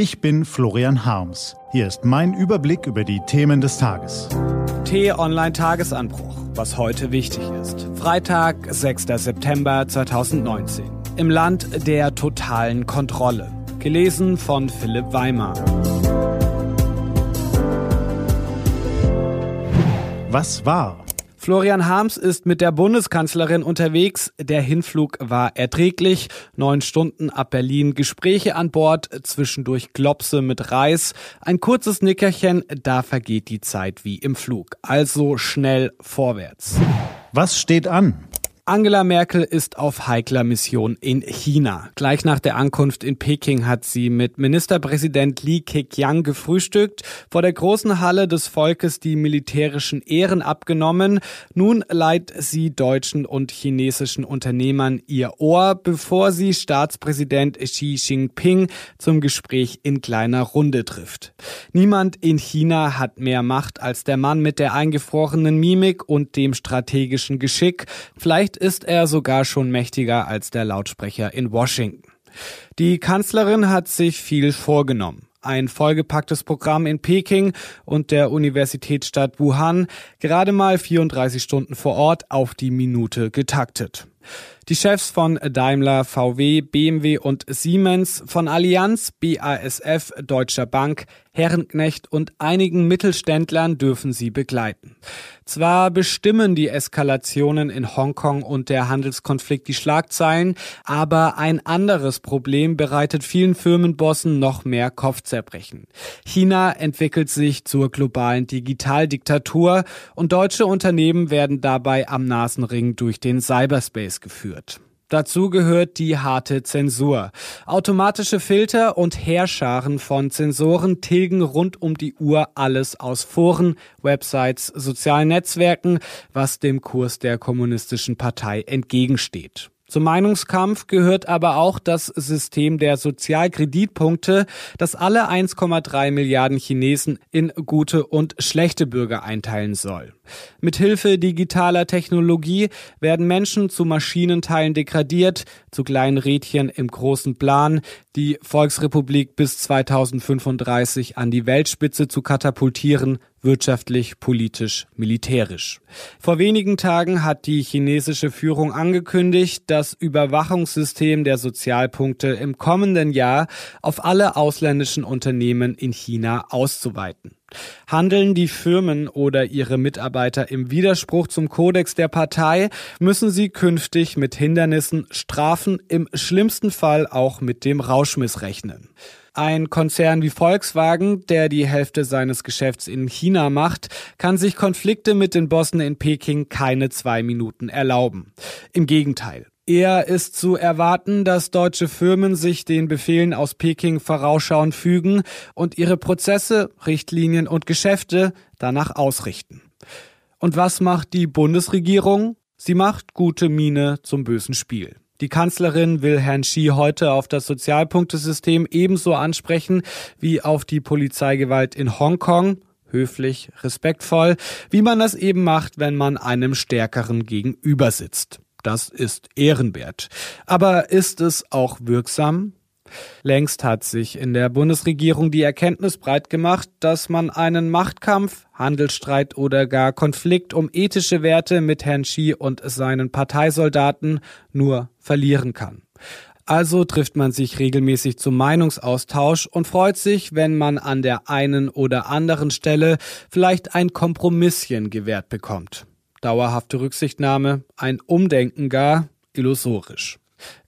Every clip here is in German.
Ich bin Florian Harms. Hier ist mein Überblick über die Themen des Tages. T-Online-Tagesanbruch, was heute wichtig ist. Freitag, 6. September 2019. Im Land der totalen Kontrolle. Gelesen von Philipp Weimar. Was war? Florian Harms ist mit der Bundeskanzlerin unterwegs. Der Hinflug war erträglich. Neun Stunden ab Berlin. Gespräche an Bord, zwischendurch Glopse mit Reis. Ein kurzes Nickerchen, da vergeht die Zeit wie im Flug. Also schnell vorwärts. Was steht an? Angela Merkel ist auf heikler Mission in China. Gleich nach der Ankunft in Peking hat sie mit Ministerpräsident Li Keqiang gefrühstückt, vor der großen Halle des Volkes die militärischen Ehren abgenommen. Nun leiht sie deutschen und chinesischen Unternehmern ihr Ohr, bevor sie Staatspräsident Xi Jinping zum Gespräch in kleiner Runde trifft. Niemand in China hat mehr Macht als der Mann mit der eingefrorenen Mimik und dem strategischen Geschick. Vielleicht ist er sogar schon mächtiger als der Lautsprecher in Washington. Die Kanzlerin hat sich viel vorgenommen ein vollgepacktes Programm in Peking und der Universitätsstadt Wuhan, gerade mal 34 Stunden vor Ort auf die Minute getaktet. Die Chefs von Daimler, VW, BMW und Siemens, von Allianz, BASF, Deutscher Bank, Herrenknecht und einigen Mittelständlern dürfen sie begleiten. Zwar bestimmen die Eskalationen in Hongkong und der Handelskonflikt die Schlagzeilen, aber ein anderes Problem bereitet vielen Firmenbossen noch mehr Kopfzerbrechen. China entwickelt sich zur globalen Digitaldiktatur und deutsche Unternehmen werden dabei am Nasenring durch den Cyberspace geführt wird. Dazu gehört die harte Zensur. Automatische Filter und Heerscharen von Zensoren tilgen rund um die Uhr alles aus Foren, Websites, sozialen Netzwerken, was dem Kurs der kommunistischen Partei entgegensteht. Zum Meinungskampf gehört aber auch das System der Sozialkreditpunkte, das alle 1,3 Milliarden Chinesen in gute und schlechte Bürger einteilen soll. Mithilfe digitaler Technologie werden Menschen zu Maschinenteilen degradiert, zu kleinen Rädchen im großen Plan, die Volksrepublik bis 2035 an die Weltspitze zu katapultieren, wirtschaftlich, politisch, militärisch. Vor wenigen Tagen hat die chinesische Führung angekündigt, das Überwachungssystem der Sozialpunkte im kommenden Jahr auf alle ausländischen Unternehmen in China auszuweiten. Handeln die Firmen oder ihre Mitarbeiter im Widerspruch zum Kodex der Partei, müssen sie künftig mit Hindernissen, Strafen, im schlimmsten Fall auch mit dem Rauschmiss rechnen. Ein Konzern wie Volkswagen, der die Hälfte seines Geschäfts in China macht, kann sich Konflikte mit den Bossen in Peking keine zwei Minuten erlauben. Im Gegenteil. Eher ist zu erwarten, dass deutsche Firmen sich den Befehlen aus Peking vorausschauend fügen und ihre Prozesse, Richtlinien und Geschäfte danach ausrichten. Und was macht die Bundesregierung? Sie macht gute Miene zum bösen Spiel. Die Kanzlerin will Herrn Xi heute auf das Sozialpunktesystem ebenso ansprechen wie auf die Polizeigewalt in Hongkong. Höflich, respektvoll, wie man das eben macht, wenn man einem Stärkeren gegenüber sitzt. Das ist ehrenwert. Aber ist es auch wirksam? Längst hat sich in der Bundesregierung die Erkenntnis breit gemacht, dass man einen Machtkampf, Handelsstreit oder gar Konflikt um ethische Werte mit Herrn Xi und seinen Parteisoldaten nur verlieren kann. Also trifft man sich regelmäßig zum Meinungsaustausch und freut sich, wenn man an der einen oder anderen Stelle vielleicht ein Kompromisschen gewährt bekommt. Dauerhafte Rücksichtnahme, ein Umdenken gar illusorisch.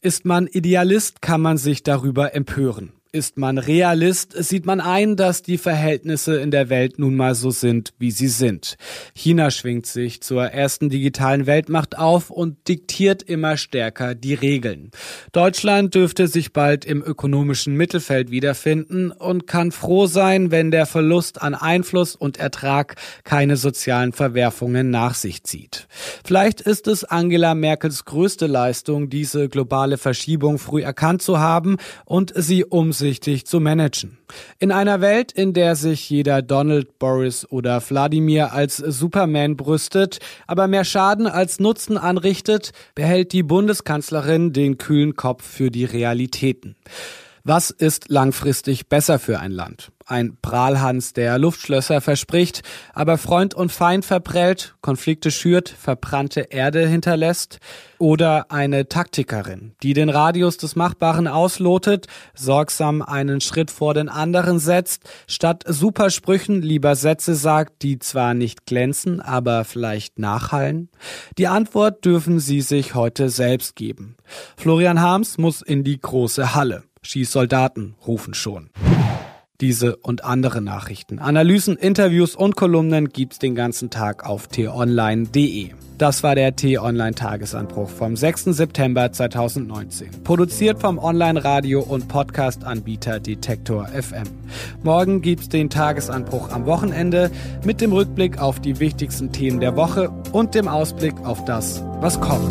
Ist man Idealist, kann man sich darüber empören. Ist man Realist, sieht man ein, dass die Verhältnisse in der Welt nun mal so sind, wie sie sind. China schwingt sich zur ersten digitalen Weltmacht auf und diktiert immer stärker die Regeln. Deutschland dürfte sich bald im ökonomischen Mittelfeld wiederfinden und kann froh sein, wenn der Verlust an Einfluss und Ertrag keine sozialen Verwerfungen nach sich zieht. Vielleicht ist es Angela Merkels größte Leistung, diese globale Verschiebung früh erkannt zu haben und sie um umsichtig zu managen. In einer Welt, in der sich jeder Donald, Boris oder Wladimir als Superman brüstet, aber mehr Schaden als Nutzen anrichtet, behält die Bundeskanzlerin den kühlen Kopf für die Realitäten. Was ist langfristig besser für ein Land? Ein Prahlhans, der Luftschlösser verspricht, aber Freund und Feind verprellt, Konflikte schürt, verbrannte Erde hinterlässt? Oder eine Taktikerin, die den Radius des Machbaren auslotet, sorgsam einen Schritt vor den anderen setzt, statt Supersprüchen lieber Sätze sagt, die zwar nicht glänzen, aber vielleicht nachhallen? Die Antwort dürfen Sie sich heute selbst geben. Florian Harms muss in die große Halle. Schießsoldaten rufen schon. Diese und andere Nachrichten, Analysen, Interviews und Kolumnen gibt's den ganzen Tag auf t-online.de. Das war der T-Online-Tagesanbruch vom 6. September 2019. Produziert vom Online-Radio- und Podcast-Anbieter Detektor FM. Morgen gibt's den Tagesanbruch am Wochenende mit dem Rückblick auf die wichtigsten Themen der Woche und dem Ausblick auf das, was kommt.